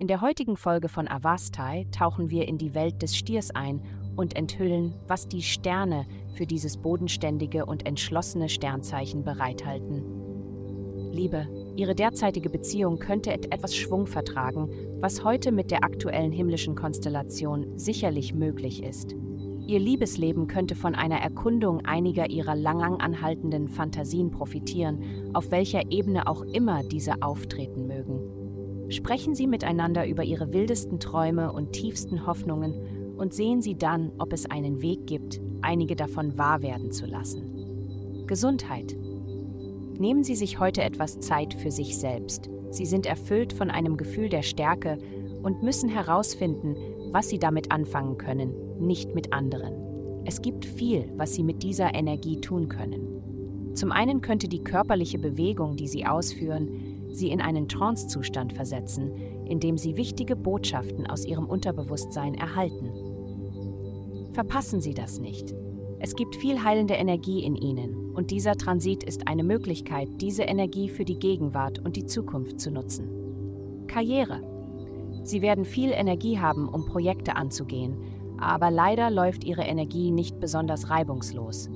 In der heutigen Folge von Avastai tauchen wir in die Welt des Stiers ein und enthüllen, was die Sterne für dieses bodenständige und entschlossene Sternzeichen bereithalten. Liebe, Ihre derzeitige Beziehung könnte etwas Schwung vertragen, was heute mit der aktuellen himmlischen Konstellation sicherlich möglich ist. Ihr Liebesleben könnte von einer Erkundung einiger ihrer lang anhaltenden Fantasien profitieren, auf welcher Ebene auch immer diese auftreten mögen. Sprechen Sie miteinander über Ihre wildesten Träume und tiefsten Hoffnungen und sehen Sie dann, ob es einen Weg gibt, einige davon wahr werden zu lassen. Gesundheit. Nehmen Sie sich heute etwas Zeit für sich selbst. Sie sind erfüllt von einem Gefühl der Stärke und müssen herausfinden, was Sie damit anfangen können, nicht mit anderen. Es gibt viel, was Sie mit dieser Energie tun können. Zum einen könnte die körperliche Bewegung, die Sie ausführen, Sie in einen Trancezustand versetzen, in dem Sie wichtige Botschaften aus Ihrem Unterbewusstsein erhalten. Verpassen Sie das nicht. Es gibt viel heilende Energie in Ihnen und dieser Transit ist eine Möglichkeit, diese Energie für die Gegenwart und die Zukunft zu nutzen. Karriere. Sie werden viel Energie haben, um Projekte anzugehen, aber leider läuft Ihre Energie nicht besonders reibungslos.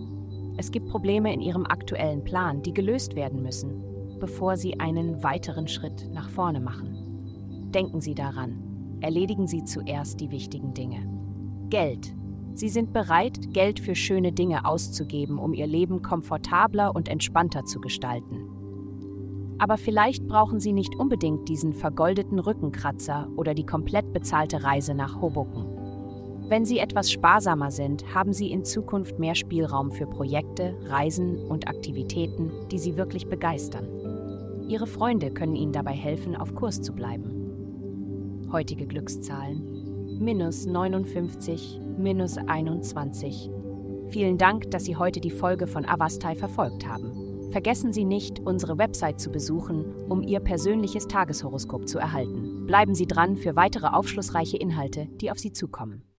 Es gibt Probleme in Ihrem aktuellen Plan, die gelöst werden müssen, bevor Sie einen weiteren Schritt nach vorne machen. Denken Sie daran, erledigen Sie zuerst die wichtigen Dinge. Geld. Sie sind bereit, Geld für schöne Dinge auszugeben, um ihr Leben komfortabler und entspannter zu gestalten. Aber vielleicht brauchen Sie nicht unbedingt diesen vergoldeten Rückenkratzer oder die komplett bezahlte Reise nach Hoboken. Wenn Sie etwas sparsamer sind, haben Sie in Zukunft mehr Spielraum für Projekte, Reisen und Aktivitäten, die Sie wirklich begeistern. Ihre Freunde können Ihnen dabei helfen, auf Kurs zu bleiben. Heutige Glückszahlen minus 59, minus 21. Vielen Dank, dass Sie heute die Folge von Avastai verfolgt haben. Vergessen Sie nicht, unsere Website zu besuchen, um Ihr persönliches Tageshoroskop zu erhalten. Bleiben Sie dran für weitere aufschlussreiche Inhalte, die auf Sie zukommen.